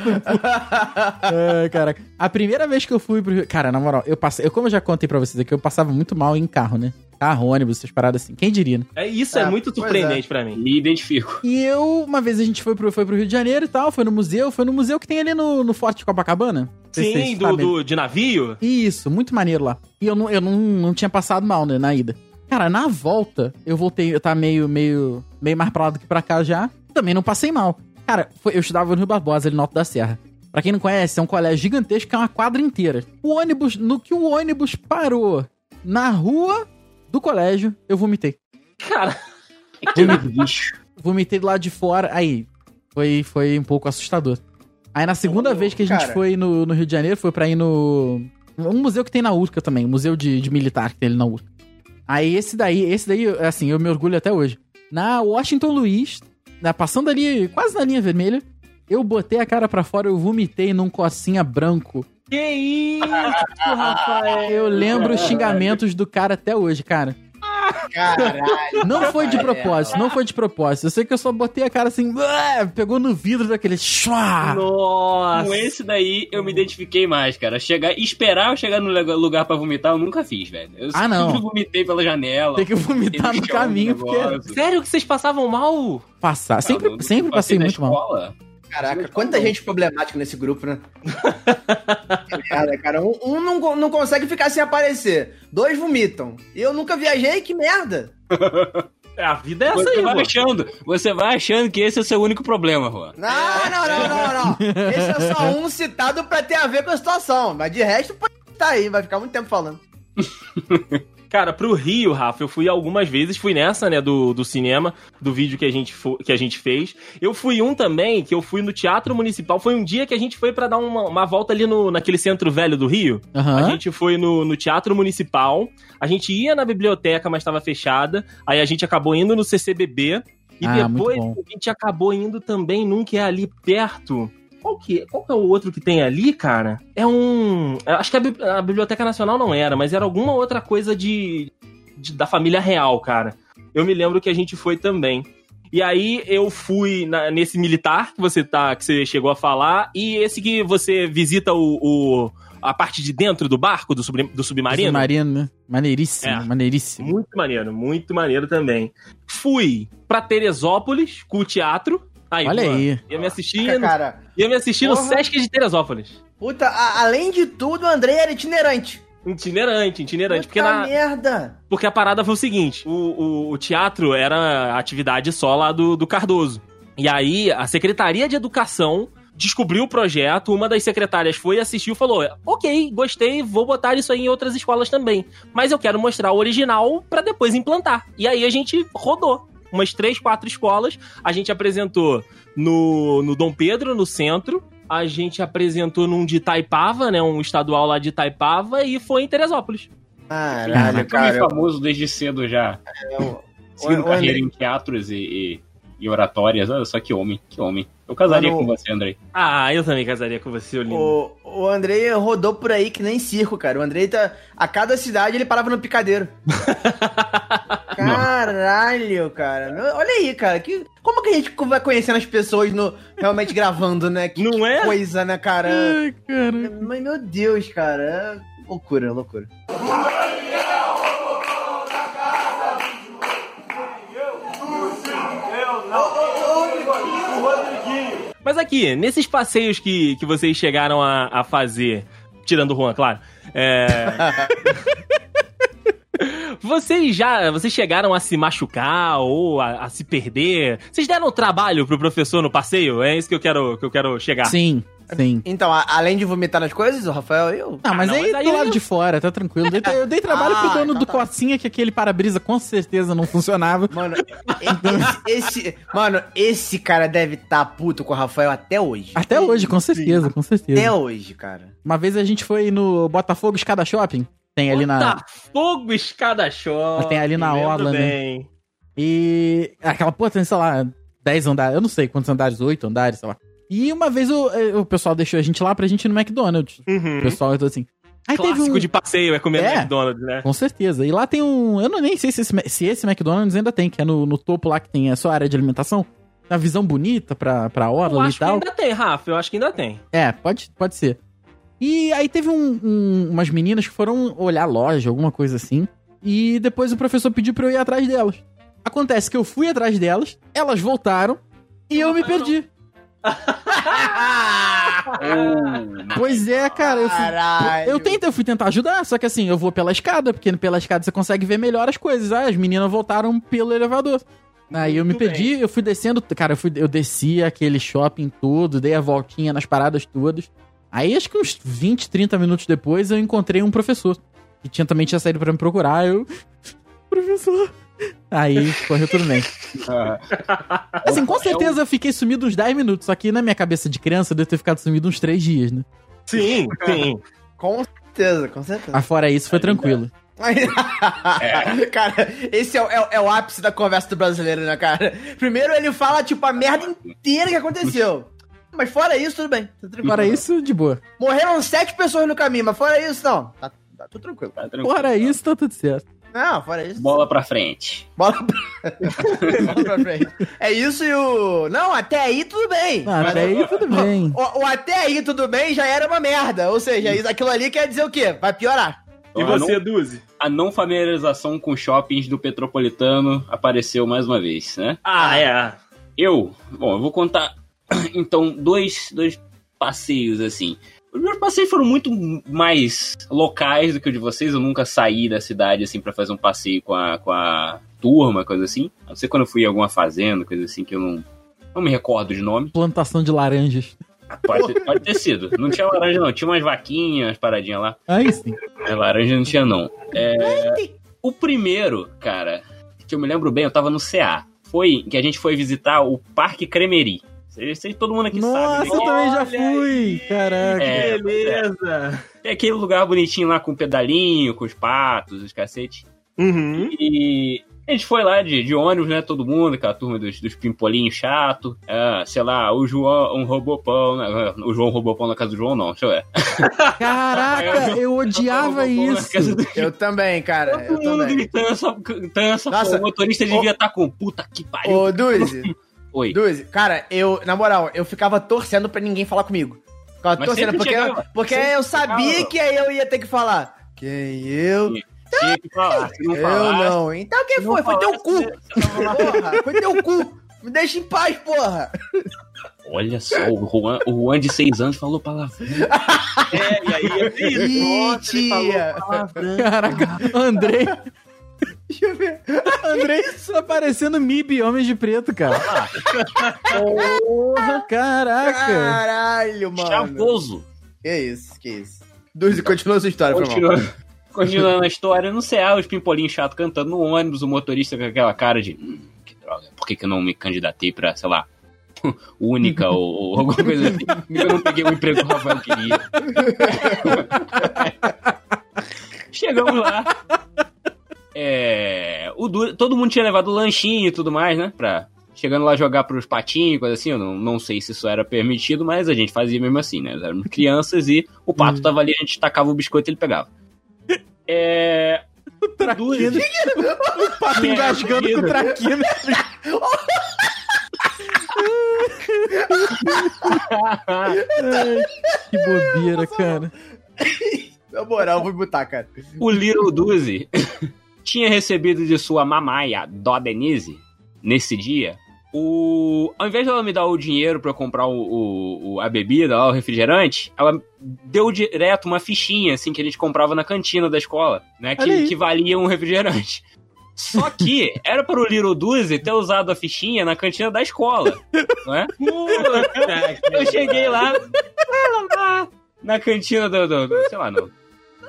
é, caraca. A primeira vez que eu fui pro Rio... Cara, na moral, eu passei... Eu, como eu já contei pra vocês aqui, eu passava muito mal em carro, né? Carro, ônibus, essas paradas assim. Quem diria, né? É, isso é, É, muito pois surpreendente pra mim. Me identifico. E eu, uma vez a gente foi pro, foi pro Rio de Janeiro e tal, foi no museu, foi no museu que tem ali no, no Forte de Copacabana. Sim, do, do- de navio? Isso, muito maneiro lá. E eu não, eu não, não tinha passado mal, né, na ida. Cara, na volta, eu voltei, eu tava meio, meio, meio mais pra lá do que pra cá já. Também não passei mal. Cara, foi- eu estudava no Rio Barbosa, ali no Alto da Serra. Pra quem não conhece, é um colégio gigantesco que é uma quadra inteira. O ônibus, no que o ônibus parou na rua do colégio, eu vomitei. Cara, Que bicho. Vomitei do lado de fora. Aí, foi, foi um pouco assustador. Aí na segunda vez que a gente cara. foi no, no Rio de Janeiro, foi pra ir no. Um museu que tem na Urca também, um museu de, de militar que tem ali na Urca. Aí esse daí, esse daí, assim, eu me orgulho até hoje. Na Washington Luiz, na, passando ali, quase na linha vermelha, eu botei a cara pra fora, eu vomitei num cocinha branco. que isso, Rafael? Eu lembro os xingamentos do cara até hoje, cara. Caralho. Não foi de propósito, não foi de propósito. Eu sei que eu só botei a cara assim, pegou no vidro daquele. Nossa. Com esse daí eu me identifiquei mais, cara. Chegar, esperar eu chegar no lugar pra vomitar, eu nunca fiz, velho. Eu Ah, não. sempre vomitei pela janela. Tem que vomitar no caminho, porque. Sério que vocês passavam mal? passar. Sempre, sempre passei passeio da muito mal. Caraca, quanta gente problemática nesse grupo, né? Que merda, cara. Um, um não, não consegue ficar sem aparecer. Dois vomitam. Eu nunca viajei, que merda. É, A vida é essa Você aí, vai achando, você vai achando que esse é o seu único problema, Juan. Não, não, não, não, não. Esse é só um citado pra ter a ver com a situação. Mas de resto, pode tá aí, vai ficar muito tempo falando. Cara, pro Rio, Rafa, eu fui algumas vezes, fui nessa, né, do, do cinema, do vídeo que a, gente que a gente fez. Eu fui um também, que eu fui no Teatro Municipal. Foi um dia que a gente foi pra dar uma, uma volta ali no, naquele centro velho do Rio. A Aham. gente foi no, no Teatro Municipal. A gente ia na biblioteca, mas estava fechada. Aí a gente acabou indo no CCBB. E Ah, depois a gente acabou indo também num que é ali perto. Qual que, qual que é o outro que tem ali, cara? É um. Acho que a, a Biblioteca Nacional não era, mas era alguma outra coisa de, de- da família real, cara. Eu me lembro que a gente foi também. E aí eu fui na- nesse militar que você tá, que você chegou a falar, e esse que você visita o, o- a parte de dentro do barco, do, sub, do submarino. Submarino, né? Maneiríssimo, É. maneiríssimo. Muito maneiro, muito maneiro também. Fui pra Teresópolis com o teatro. Aí, Olha pô, aí. Ia me assistir, no, Cara, ia me assistir no Porra. Sesc de Teresópolis. puta, a- além de tudo, o André era itinerante. Itinerante, itinerante. Porque, Puta na, merda. porque a parada foi o seguinte: o, o, o teatro era atividade só lá do, do Cardoso. E aí, a Secretaria de Educação descobriu o projeto, uma das secretárias foi assistiu e falou: Ok, gostei, vou botar isso aí em outras escolas também. Mas eu quero mostrar o original pra depois implantar. E aí a gente rodou. Umas três, quatro escolas. A gente apresentou no, no Dom Pedro, no centro. A gente apresentou num de Itaipava, né? Um estadual lá de Itaipava. E foi em Teresópolis. Caralho. Eu fui cara. famoso desde cedo já. Eu- Seguindo carreira André- em teatros e, e, e oratórias. Olha só que homem, que homem. Eu casaria Mano, com você, Andrei. Ah, eu também casaria com você, Olinda. O, o Andrei rodou por aí que nem circo, cara. O Andrei tá. A cada cidade ele parava no picadeiro. Caralho, cara. Olha aí, cara. Que, como que a gente vai conhecendo as pessoas no, realmente gravando, né? Que, Não é? coisa, né, cara? Ai, cara. Mas, meu Deus, cara. é Loucura, loucura. Mas aqui, nesses passeios que, que vocês chegaram a, a fazer, tirando o Juan, claro, é... Vocês já, vocês chegaram a se machucar ou a, a se perder? Vocês deram trabalho pro professor no passeio? É isso que eu quero, que eu quero chegar. Sim, sim. Então, a- além de vomitar nas coisas, o Rafael, eu. Não, mas não, aí mas aí do lado eu- de fora, tá tranquilo. Eu dei, eu dei trabalho Ah, pro dono então do tá. Cocinha, que aquele para-brisa com certeza não funcionava. Mano, esse, esse- Mano, esse cara deve estar puto com o Rafael até hoje. Até hoje, com certeza, com certeza. Até hoje, cara. Uma vez a gente foi no Botafogo Escada Shopping. Tem ali na. Botafogo Escada Shopping. Tem ali na orla, né? E. Aquela porra tem, sei lá, 10 andares. Eu não sei quantos andares, 8 andares, sei lá. E uma vez o, eh, o pessoal deixou a gente lá pra gente ir no McDonald's. O Uhum. pessoal então assim. Aí Clássico teve um... de passeio é comer no É. McDonald's, né? Com certeza. E lá tem um. Eu não nem sei se esse, se esse McDonald's ainda tem, que é no, no topo lá que tem a sua área de alimentação. Tem uma visão bonita pra, pra Eu orla e acho que tal. ainda tem, Rafa. Eu acho que ainda tem. É, pode, pode ser. E aí teve um- um- umas meninas que foram olhar a loja, alguma coisa assim. E depois o professor pediu pra eu ir atrás delas. Acontece que eu fui atrás delas, elas voltaram e eu me perdi. Pois é, cara, eu fui, Caralho. eu tento, eu fui tentar ajudar, só que assim, eu vou pela escada, porque pela escada você consegue ver melhor as coisas. Ah, as meninas voltaram pelo elevador. Aí eu me Muito perdi, eu fui descendo, cara, eu, fui, eu desci aquele shopping todo, dei a voltinha nas paradas todas. Aí acho que uns 20, 30 minutos depois eu encontrei um professor, que tinha, também tinha saído pra me procurar, eu... Professor... Aí correu tudo bem. Assim, com certeza eu fiquei sumido uns 10 minutos, só que na minha cabeça de criança eu devo ter ficado sumido uns 3 dias, né? Sim, sim. Com certeza, com certeza. Mas fora isso, foi tranquilo. cara, esse é, o- é o- é o ápice da conversa do brasileiro, né, cara? Primeiro ele fala, tipo, a merda inteira que aconteceu. Mas fora isso, tudo bem. Tá tranquilo. Fora isso, de boa. Morreram sete pessoas no caminho, mas fora isso, não. Tá, tá tudo tranquilo. Tá tranquilo. Fora isso, tá tudo certo. Não, fora isso. Bola pra frente. Bola pra... Bola pra frente. É isso e o. Não, até aí tudo bem. Ah, até aí tudo bem. O, o até aí tudo bem já era uma merda. Ou seja, isso- aquilo ali quer dizer o quê? Vai piorar. E A você, não, Duzi? a não familiarização com shoppings do Petropolitano apareceu mais uma vez, né? Ah, é. Eu, bom, eu vou contar então dois, dois passeios assim. Os meus passeios foram muito mais locais do que o de vocês. Eu nunca saí da cidade assim pra fazer um passeio com a, com a turma, coisa assim. A não ser quando eu fui em alguma fazenda, coisa assim que eu não, não me recordo de nome. Plantação de laranjas. Pode, ter- pode ter sido. Não tinha laranja, não. Tinha umas vaquinhas, umas paradinhas lá. Aí sim. Mas laranja não tinha, não. É, o primeiro, cara, que eu me lembro bem, eu tava no CA. Foi que a gente foi visitar o Parque Cremery. Sei, sei todo mundo aqui Nossa, sabe. eu né? também já fui. Caraca. É, Beleza. É aquele lugar bonitinho lá com pedalinho, com os patos, os cacete. Uhum. E a gente foi lá de, de ônibus, né? Todo mundo, aquela turma dos, dos pimpolinhos chato. Ah, sei lá, o João, um robopão. né? O João robopão na casa do João, não, deixa eu ver. Caraca, eu odiava isso. do Eu também, cara. Eu Todo mundo também. gritando essa, gritando essa Nossa, porra. O motorista devia estar com puta que pariu. Ô, Duzi, Oi. Duzi, cara, eu, na moral, eu ficava torcendo pra ninguém falar comigo. Ficava Mas torcendo, porque, chegava, porque eu sabia chegava. que aí eu ia ter que falar. Quem eu? Tinha que falar. Não eu falasse, não. Então quem foi? Foi teu cu. Porra, foi teu cu. Me deixa em paz, porra. Olha só, o Juan, o Juan de 6 anos falou palavrão. É, e aí é isso. Ih, Nossa, ele falou palavrão. Caraca, Andrei. Deixa eu ver. Andrei tá parecendo MIB Homens de Preto, cara. Porra, caraca. Caralho, mano. Chavoso. Que isso, que isso. Duzi, continua sua história, foi mal. Continuando, a história, no CA, os pimpolinhos chato cantando no ônibus, o motorista com aquela cara de. Hum, que droga, por que, que eu não me candidatei pra, sei lá, única ou, ou alguma coisa assim? Eu não peguei o emprego que o Rafael queria. Chegamos lá. É, o todo mundo tinha levado lanchinho e tudo mais, né? Pra, chegando lá jogar pros patinhos, coisa assim. Eu não, não sei se isso era permitido, mas a gente fazia mesmo assim, né? Éramos crianças e o pato tava ali, a gente tacava o biscoito e ele pegava. É. Traquino. O pato Minha engasgando com o. Ai, que bobeira, cara. Na moral, vou botar, cara. O Little Duzi tinha recebido de sua mamaia, Dó Denise, nesse dia, o. Ao invés dela me dar o dinheiro pra eu comprar o, o- o- a bebida, lá, o refrigerante, ela deu direto uma fichinha, assim, que a gente comprava na cantina da escola, né? Que, que valia um refrigerante. Só que era para o Little Duzi ter usado a fichinha na cantina da escola, não é? Eu cheguei lá, na cantina do, do- do- sei lá, não,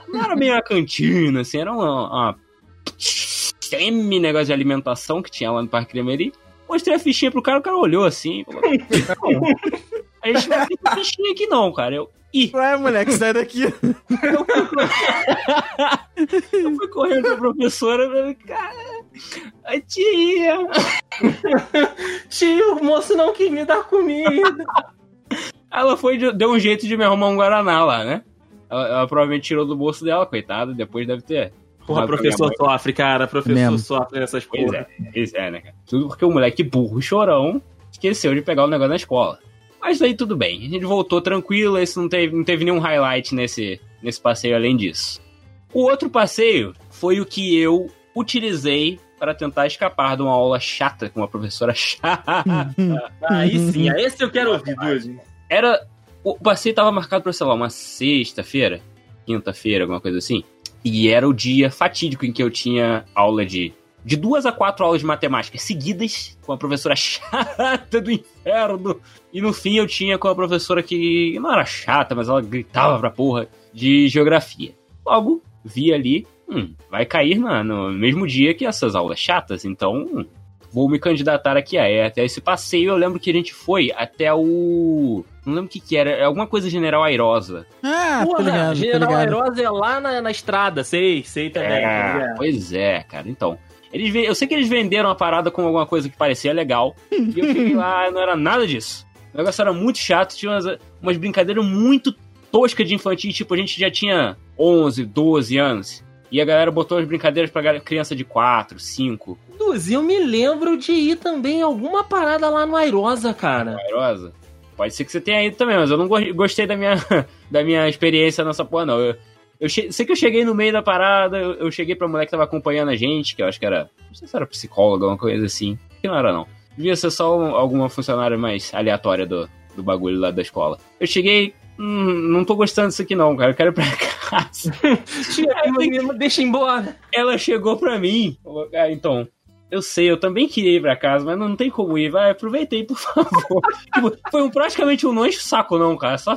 não era bem a cantina, assim, era uma, uma semi-negócio de alimentação que tinha lá no Parque Cremery. Mostrei a fichinha pro cara, o cara olhou assim, e falou, "Não, a gente não tem fichinha aqui não, cara. Eu, ih, Ué, moleque, sai daqui. eu fui correndo pra professora, eu falei, cara, a tia... Tio, o moço não quis me dar comida. Ela foi, de- deu um jeito de me arrumar um Guaraná lá, né? Ela, ela provavelmente tirou do bolso dela, coitada, depois deve ter. Porra, professor sofre, cara. Professor Mesmo. sofre nessas Pois porra. é, pois é, né, cara? Tudo porque o moleque burro, chorão, esqueceu de pegar o negócio na escola. Mas aí tudo bem, a gente voltou tranquilo, esse não teve, não teve nenhum highlight nesse, nesse passeio além disso. O outro passeio foi o que eu utilizei para tentar escapar de uma aula chata com uma professora chata. Aí sim, aí esse eu quero ouvir, Dude. Era. O passeio tava marcado pra, sei lá, uma sexta-feira, quinta-feira, alguma coisa assim. E era o dia fatídico em que eu tinha aula de. De duas a quatro aulas de matemática seguidas com a professora chata do inferno. E no fim eu tinha com a professora que não era chata, mas ela gritava pra porra de geografia. Logo, vi ali, hum, vai cair na- no mesmo dia que essas aulas chatas, então hum, vou me candidatar aqui a é, até esse passeio. Eu lembro que a gente foi até o. Não lembro o que, que era, é alguma coisa General Airosa. Ah, Porra, ligado, General ligado. Aerosa é lá na, na estrada, sei, sei também. tá É, ligado? pois é, cara. Então, eles, eu sei que eles venderam a parada com alguma coisa que parecia legal. e eu cheguei lá e não era nada disso. O negócio era muito chato, tinha umas, umas brincadeiras muito toscas de infantil. Tipo, a gente já tinha 11, 12 anos. E a galera botou as brincadeiras pra criança de 4, 5. Duzi, eu me lembro de ir também em alguma parada lá no Airosa, cara. Airosa. Pode ser que você tenha ido também, mas eu não go- gostei da minha, da minha experiência nessa porra, não. Eu, eu che- sei que eu cheguei no meio da parada, eu, eu cheguei pra mulher que tava acompanhando a gente, que eu acho que era. Não sei se era psicóloga, alguma coisa assim. Que não era, não. Devia ser só um- alguma funcionária mais aleatória do, do bagulho lá da escola. Eu cheguei. Hum, não tô gostando disso aqui, não, cara. Eu quero ir pra casa. Tia, me deixa embora. Ela chegou pra mim. Ah, então. Eu sei, eu também queria ir pra casa, mas não tem como ir. Vai, aproveitei, por favor. Tipo, foi um, praticamente um não enche o saco, não, cara. Só,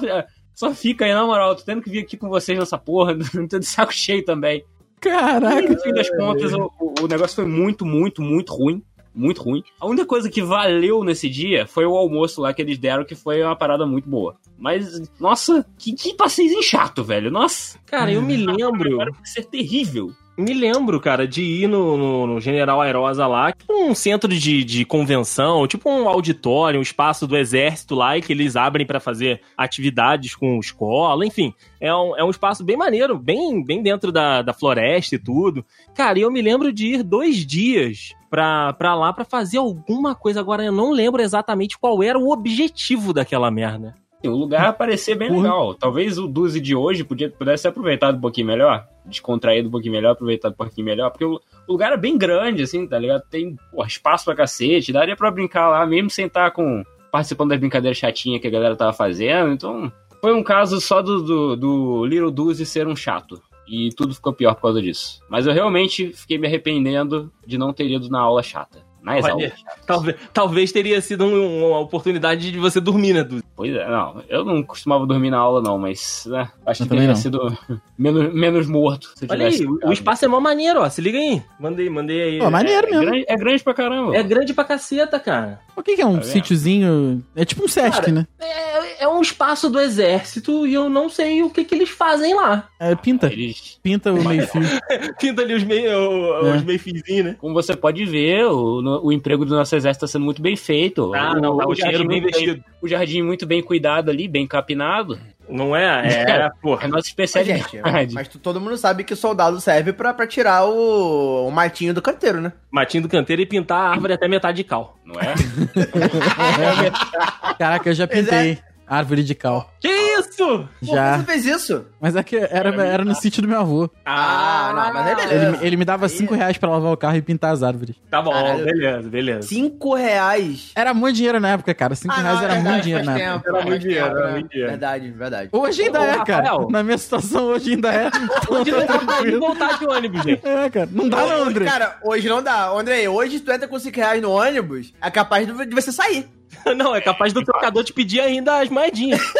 só fica aí, na moral. Tô tendo que vir aqui com vocês nessa porra. Tô de saco cheio também. E Caraca. no fim das contas, o- o negócio foi muito, muito, muito ruim. Muito ruim. A única coisa que valeu nesse dia foi o almoço lá que eles deram, que foi uma parada muito boa. Mas, nossa, que, que passeio chato, velho. Nossa, Cara, eu me lembro. vai ser terrível. Me lembro, cara, de ir no, no- no General Airosa lá, tipo um centro de, de convenção, tipo um auditório, um espaço do exército lá, e que eles abrem pra fazer atividades com escola, enfim. É um, é um espaço bem maneiro, bem, bem dentro da, da floresta e tudo. Cara, e eu me lembro de ir dois dias pra, pra lá pra fazer alguma coisa. Agora eu não lembro exatamente qual era o objetivo daquela merda. O lugar parecia bem legal. Talvez o Duzi de hoje podia, pudesse ser aproveitado um pouquinho melhor. Descontraído um pouquinho melhor, aproveitado um pouquinho melhor. Porque o, o lugar é bem grande, assim, tá ligado? Tem espaço pra cacete. Daria pra brincar lá, mesmo sem estar com, participando das brincadeiras chatinhas que a galera tava fazendo. Então, foi um caso só do, do, do Little Duzi ser um chato. E tudo ficou pior por causa disso. Mas eu realmente fiquei me arrependendo de não ter ido na aula chata. Nas Olha. Talvez, talvez teria sido um- uma oportunidade de você dormir, né, Dudu? Pois é, não, eu não costumava dormir na aula, não, mas né, acho Eu que teria não. sido menos, menos morto se Olha aí, tivesse o, ficado. o espaço é mó maneiro, ó. Se liga aí. Mandei, mandei aí. Pô, maneiro é, mesmo. grande, é grande pra caramba. É grande pra caceta, cara. O que, que é um Tá sítiozinho? É tipo um Sesc, Cara, né? É, é um espaço do exército e eu não sei o que, que eles fazem lá. É, pinta. Eles, Pinta o meio-fio. Pinta ali os meio, É. os meio né? como você pode ver, o, no- o emprego do nosso exército está sendo muito bem feito. Ah, não, tá o dinheiro jardim bem investido. O jardim muito bem cuidado ali, bem capinado. Não é? É, É. é porra. É a nossa Mas, especialidade. gente, mas todo mundo sabe que o soldado serve pra, pra tirar o, o matinho do canteiro, né? Matinho do canteiro e pintar a árvore até metade de cal. Não é? Caraca, eu já pintei árvore de cal. Que isso? Por que Já. você fez isso? Mas é que era, era no sítio do meu avô. Ah, não, mas aí beleza. Ele, ele me dava 5 reais pra lavar o carro e pintar as árvores. Tá bom, Caralho. beleza, beleza. Cinco reais. Era muito dinheiro na época, cara. 5 reais não, era é muito verdade, dinheiro faz na época. tempo, Era faz muito dinheiro, era né? muito dinheiro. Verdade, verdade. Hoje ainda Ô, é, cara. Rafael. Na minha situação, hoje ainda é. Hoje não dá pra voltar de ônibus, gente. É, cara. Não dá não, André. Cara, hoje não dá. André, hoje tu entra com 5 reais no ônibus, é capaz de você sair. Não, é capaz do trocador te pedir ainda as moedinhas.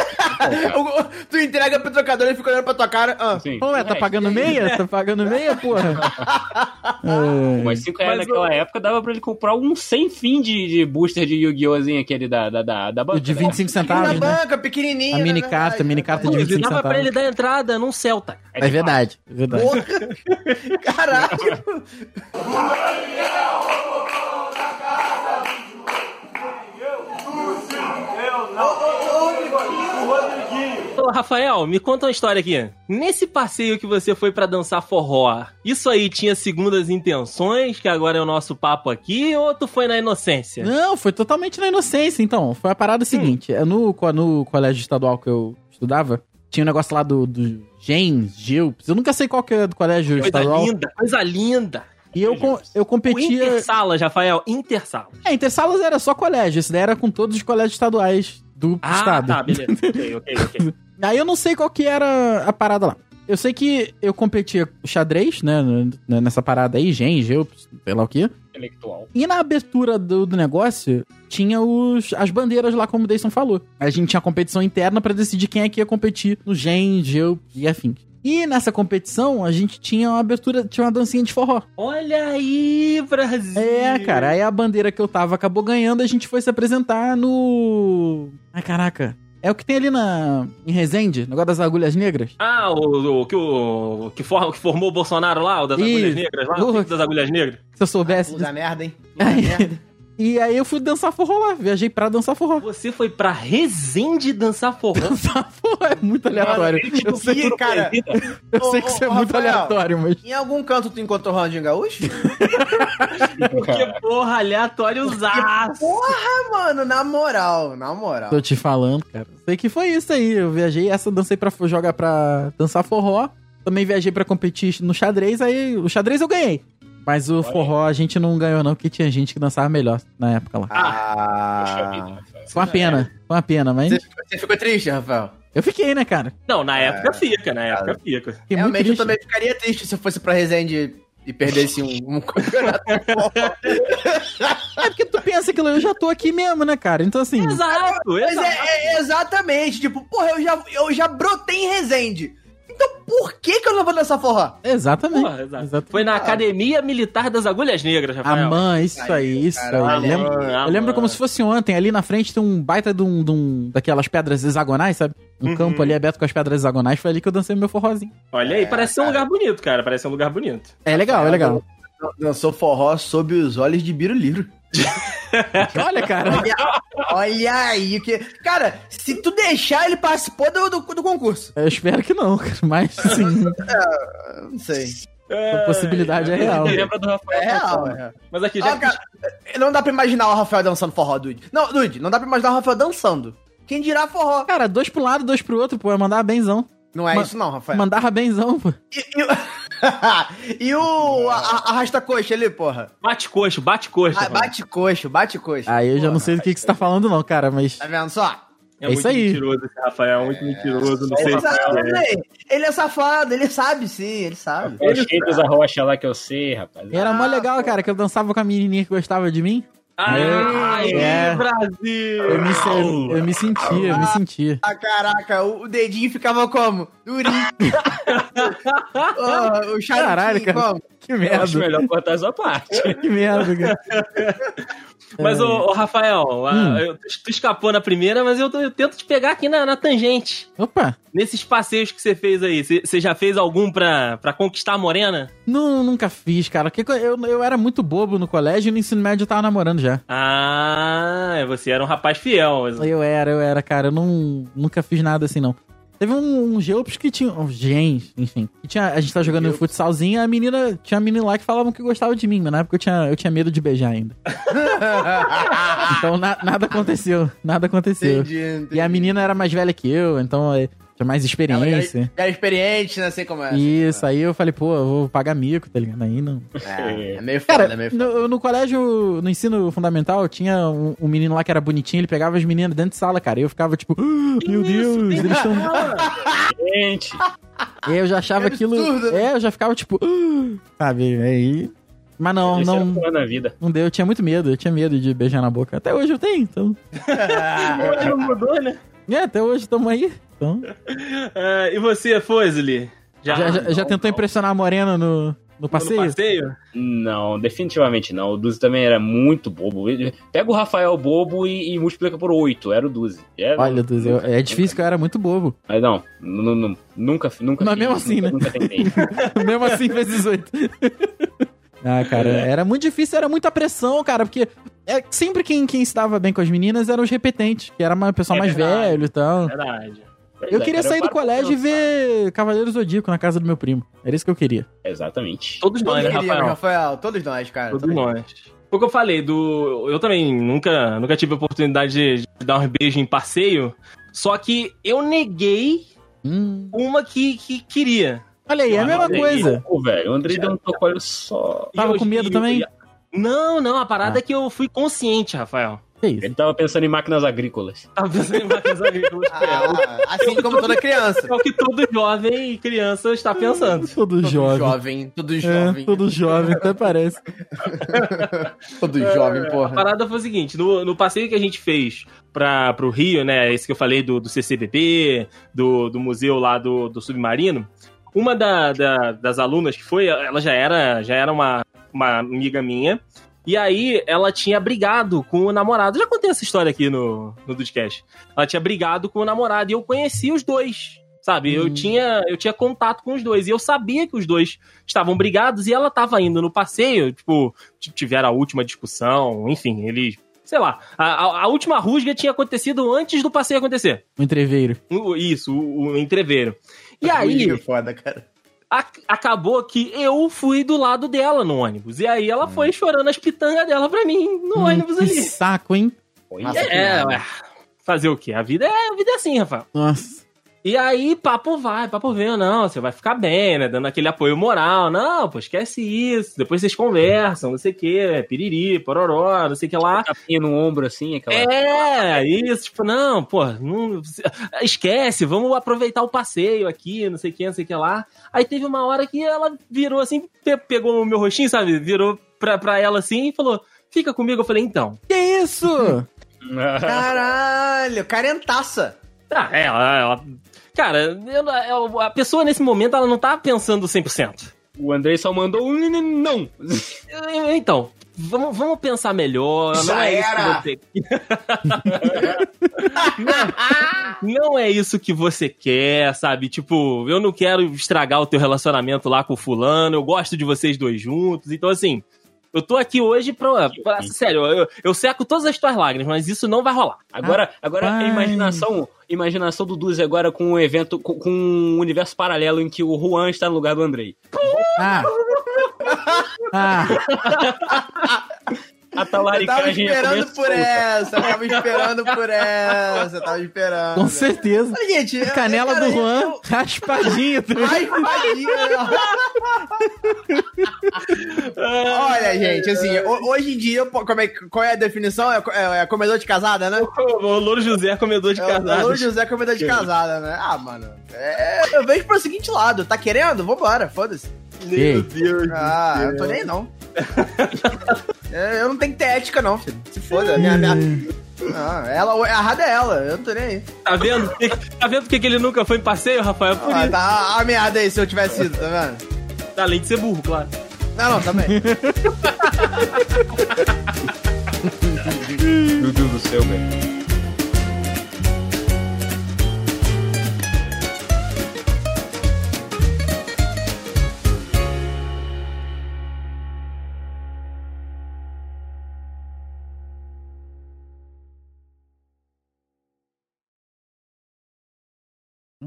Tu entrega pro trocador e fica olhando pra tua cara. Ah, Pô, é, tá é, pagando meia? Tá pagando meia, porra? É. Mas 5 reais naquela o- época dava pra ele comprar um sem fim de, de booster de Yu-Gi-Oh! aquele da, da, da, da banca. O de 25 na centavos, né? banca, pequenininha. A na mini verdade. carta, mini carta de Pô, 25 dava pra centavos. ele dar entrada num Celta. É verdade, é verdade. Porra. Caralho. Ô, Rafael, me conta uma história aqui. Nesse passeio que você foi pra dançar forró, isso aí tinha segundas intenções, que agora é o nosso papo aqui, ou tu foi na inocência? Não, foi totalmente na inocência, então. Foi a parada seguinte. é No, no colégio estadual que eu estudava, tinha um negócio lá do, do Gens, Gilps. Eu nunca sei qual que é do colégio Coisa estadual. linda, coisa linda. E eu, com- eu competia. Intersalas, Rafael, Intersalas. É, Intersalas era só colégio. Esse daí era com todos os colégios estaduais do Ah, estado. tá, beleza. ok, ok, ok. Aí eu não sei qual que era a parada lá. Eu sei que eu competia xadrez, né? Nessa parada aí, Gen, Gilps, sei lá o quê. Intelectual. E na abertura do, do negócio, tinha os, as bandeiras lá, como o Dayson falou. A gente tinha competição interna pra decidir quem é que ia competir no Gen, Geo e afins. E nessa competição, a gente tinha uma abertura, tinha uma dancinha de forró. Olha aí, Brasil. É, cara, aí a bandeira que eu tava acabou ganhando, a gente foi se apresentar no... Ai, caraca. É o que tem ali na em Resende, negócio das agulhas negras. Ah, o, o que, o, que, for, que formou o Bolsonaro lá, o das Isso. agulhas negras lá, o das agulhas negras. Se eu soubesse... Usa merda, hein? Usa merda. E aí eu fui dançar forró lá, viajei pra dançar forró. Você foi pra Resende dançar forró? Dançar forró é muito aleatório. Eu sei, Ih, cara, eu sei que Ô, isso é ô, muito Rafael. aleatório, mas... em algum canto tu encontrou o Ronaldinho Gaúcho? Que porra, aleatório zaço. Ah, mano, na moral, na moral. Tô te falando, cara. Sei que foi isso aí. Eu viajei, essa eu dancei pra jogar pra dançar forró. Também viajei pra competir no xadrez, aí o xadrez eu ganhei. Mas o forró a gente não ganhou, não, porque tinha gente que dançava melhor na época lá. Ah. Rafael. Foi uma pena, foi uma pena, mas Você, ficou triste, Rafael? eu fiquei, né, cara? Não, na época fica, na época fica. Fiquei Realmente eu também ficaria triste se eu fosse pra Resende e perdesse um, um campeonato. É porque tu pensa que eu já tô aqui mesmo, né, cara? Então, assim, Exato, Mas exato. é, é exatamente, tipo, porra, eu já, eu já brotei em Resende. Então por que que eu não vou dançar forró? exatamente. Porra, exato. Exatamente. Foi na Academia Militar das Agulhas Negras, A Rafael. mãe, isso Aí, aí, isso aí. Eu lembro, Ah, eu lembro como se fosse ontem. Ali na frente tem um baita de um, de um- daquelas pedras hexagonais, sabe? Um Uhum. campo ali aberto com as pedras hexagonais. Foi ali que eu dancei meu forrozinho. Olha aí, parece ser um lugar bonito, cara. Parece ser um lugar bonito. É legal, é legal. Dançou forró sob os olhos de Biruliro. Olha, cara. Olha, olha aí, que. Cara, se tu deixar, ele participou do, do, do concurso. Eu espero que não, cara. Mas sim, Eu Não sei. a possibilidade é real. Lembra do Rafael? É real, é real. Mas aqui, já Ah, cara, não dá pra imaginar o Rafael dançando forró, Dude. Não, Dude, não dá pra imaginar o Rafael dançando. Quem dirá forró? Cara, dois pro lado, dois pro outro, pô. É mandar benzão. Não é Ma- isso não, Rafael. Mandava benzão, pô. E, e o- e o arrasta-coxa ali, porra? bate coxo, bate coxo. Ah, bate coxo, bate coxo. Aí eu já não sei do que, que você tá falando, não, cara. Mas. Tá vendo só? É, É muito isso aí. mentiroso esse Rafael, é muito mentiroso, não sei que sabe, é. né? ele é safado, ele sabe sim, ele sabe. É cheio dos arrocha lá que eu sei, rapaz. Era mó Ah, legal, pô. cara, que eu dançava com a menininha que gostava de mim. Ai, É. Brasil! Eu me, eu me sentia, eu me sentia. Ah, caraca, o, o dedinho ficava como? Durinho. oh, o charutinho Caralho, cara. como? Que Eu acho merda. melhor cortar essa parte. Que merda, cara. Mas, ô, ô, Rafael, Hum. eu- tu escapou na primeira, mas eu, eu tento te pegar aqui na, na tangente. Opa, Nesses passeios que você fez aí, você já fez algum pra, pra conquistar a morena? não, nunca fiz, cara. Eu, eu era muito bobo no colégio e no ensino médio eu tava namorando já. Ah, você era um rapaz fiel. Eu era, eu era, cara. Eu não, nunca fiz nada assim, não. Teve um, um Geops que tinha. Um gens, enfim. Que tinha, a gente tá jogando no futsalzinho a menina. Tinha uma menina lá que falavam que gostava de mim, mas na época eu tinha, eu tinha medo de beijar ainda. Então na- nada aconteceu. Nada aconteceu. Entendi, entendi. E a menina era mais velha que eu, então é, tinha mais Ela experiência. era experiente, né? Sei como é. Isso, aí eu falei, pô, eu vou pagar mico, tá ligado? Aí não. É, é meio foda, Cara, é meio foda. no, no colégio, no ensino fundamental, tinha um, um menino lá que era bonitinho, ele pegava as meninas dentro de sala, cara. E eu ficava tipo, "Ah, meu Deus, eles estão. Gente, E aí eu já achava Que aquilo. absurdo, né? É, eu já ficava tipo, "Ah", sabe? Aí. Mas não, era não, na vida. não deu. Eu tinha muito medo, eu tinha medo de beijar na boca. Até hoje eu tenho, então. Não mudou, né? É, até hoje tamo aí. Então. Ah, e você, Fozli? Já, já, já não, tentou não. impressionar a morena no, no No passeio? passeio? Não, definitivamente não. O Duzi também era muito bobo. Pega o Rafael bobo e, e multiplica por 8. Era o Duzi. Era- Olha, Deus, eu- é difícil que eu era muito bobo. Mas não, nu- nu- nunca, nunca Mas fiz, mesmo assim, nunca, né? Nunca tentei. Mesmo assim, vezes oito. ah, cara, era muito difícil, era muita pressão, cara, porque é, sempre quem, quem se dava bem com as meninas eram os repetentes, que era uma pessoa É mais verdade. velho e tal. Verdade. Pois Eu é, queria cara, sair do colégio e ver Cavaleiro Zodíaco na casa do meu primo. Era isso que eu queria. Exatamente. Todos nós, né, Todos queríamos, Rafael? Rafael, todos nós, cara. Todos todos nós. Foi o que eu falei, do. Eu também nunca, nunca tive a oportunidade de, de dar um beijo em passeio. Só que eu neguei Hum. uma que, que queria. Olha aí, é a mesma aí, coisa. Pô, velho, o Andrei deu um toque, olha só. Tava eu- com medo e- também? e- Não, não, a parada Ah. é que eu fui consciente, Rafael. Que isso? Ele tava pensando em máquinas agrícolas. Tava pensando em máquinas agrícolas, que é Ah, assim como toda criança. é o que todo jovem e criança está pensando. Todo Todo jovem. jovem, todo É, jovem. todo jovem, até parece. Todo jovem, A porra. parada foi o seguinte: no, no passeio que a gente fez pra, pro Rio, né? Esse que eu falei do, do CCBB, do, do museu lá do, do Submarino, uma da- da- das alunas que foi, ela já era, já era uma, uma amiga minha. E aí, ela tinha brigado com o namorado. Já contei essa história aqui no, no Dudcast. Ela tinha brigado com o namorado e eu conheci os dois. Sabe, eu, Hum. tinha, eu tinha contato com os dois. E eu sabia que os dois estavam brigados e ela tava indo no passeio, tipo, tiveram a última discussão, enfim, eles. Sei lá, a, a- a última rusga tinha acontecido antes do passeio acontecer. O entreveiro. O- Isso, o, o entreveiro. E aí, Muito foda, cara. Acabou que eu fui do lado dela no ônibus. E aí ela foi chorando as pitangas dela pra mim no Hum, ônibus que ali. saco, hein? Nossa, que É, ué, fazer o quê? A vida é, a vida é assim, Rafael. Nossa. E aí, papo vai, papo vem, não, você vai ficar bem, né? Dando aquele apoio moral. Não, pô, esquece isso. Depois vocês conversam, não sei o quê, piriri, pororó, não sei o que lá. Tapinha no ombro, assim, aquela... É, isso, tipo, não, pô, não, esquece, vamos aproveitar o passeio aqui, não sei o que, não sei o que lá. Aí teve uma hora que ela virou assim, pe- pegou o meu rostinho, sabe? Virou pra, pra ela assim e falou: fica comigo. Eu falei, então. Que isso? Caralho, carentaça. Ah, é, ela. ela- cara, eu- eu- a pessoa nesse momento ela não tá pensando 100%. O Andrei só mandou um não. Então, vamos, vamos pensar melhor. não Já é era. isso que você... não, não é isso que você quer, sabe? Tipo, eu não quero estragar o teu relacionamento lá com o fulano, eu gosto de vocês dois juntos. Então, assim, eu tô aqui hoje pra... pra- sério, eu, eu seco todas as tuas lágrimas, mas isso não vai rolar. Agora, agora a imaginação, imaginação do Duzi agora com um evento, com, com um universo paralelo em que o Juan está no lugar do Andrei. Ah. Ah, A Eu tava talaricagem esperando por essa, eu tava esperando por essa, eu tava esperando. com certeza. Mas, gente, eu- Canela cara, do Juan, eu- raspadinha. Ai, Maria. Olha, gente, assim, ho- hoje em dia, como é, que- qual é a definição? É, é- é comedor de casada, né? O Louro José é comedor de É, o Alô casados. José comedor de casada, né? Ah, mano, é, eu vejo pro seguinte lado, tá querendo? Vambora, foda-se. Ei, Deus Ah, eu não tô nem não. É, eu não tenho que ter ética, não, filho. Se foda, minha, minha... Ah, ela, a errada é ela, eu não tô nem aí. Tá vendo? Tá vendo porque que ele nunca foi em passeio, Rafael? Por Ah, isso. tá a merda aí se eu tivesse ido, tá vendo? Além de ser burro, claro. Não, não, também. Meu Deus do céu, velho.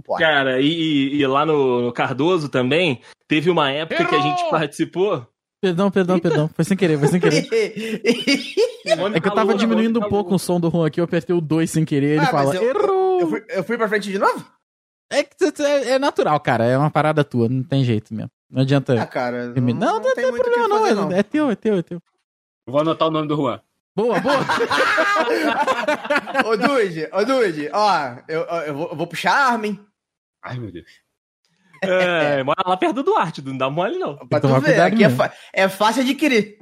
Pode. Cara, e, e lá no, no Cardoso também, teve uma época que a gente participou. Perdão, perdão, perdão. Foi sem querer, foi sem querer. É que eu tava diminuindo um pouco o som do Juan aqui, eu apertei o 2 sem querer, ele Ah, fala, eu- errou! eu, fui, eu fui pra frente de novo? É que cê- é natural, cara, é uma parada tua, não tem jeito mesmo. Não adianta... Ah, cara. Não, não, não tem problema não, fazer, é, é teu, é teu, é teu. Vou anotar o nome do Juan. Boa, boa! Ô, Dude, ô, Dude, ó, eu, eu, vou, eu vou puxar a arma, hein? Ai, meu Deus. É, é, mora lá perto do Duarte, não dá mole não. Pra então, tu ver, aqui é, é fácil adquirir.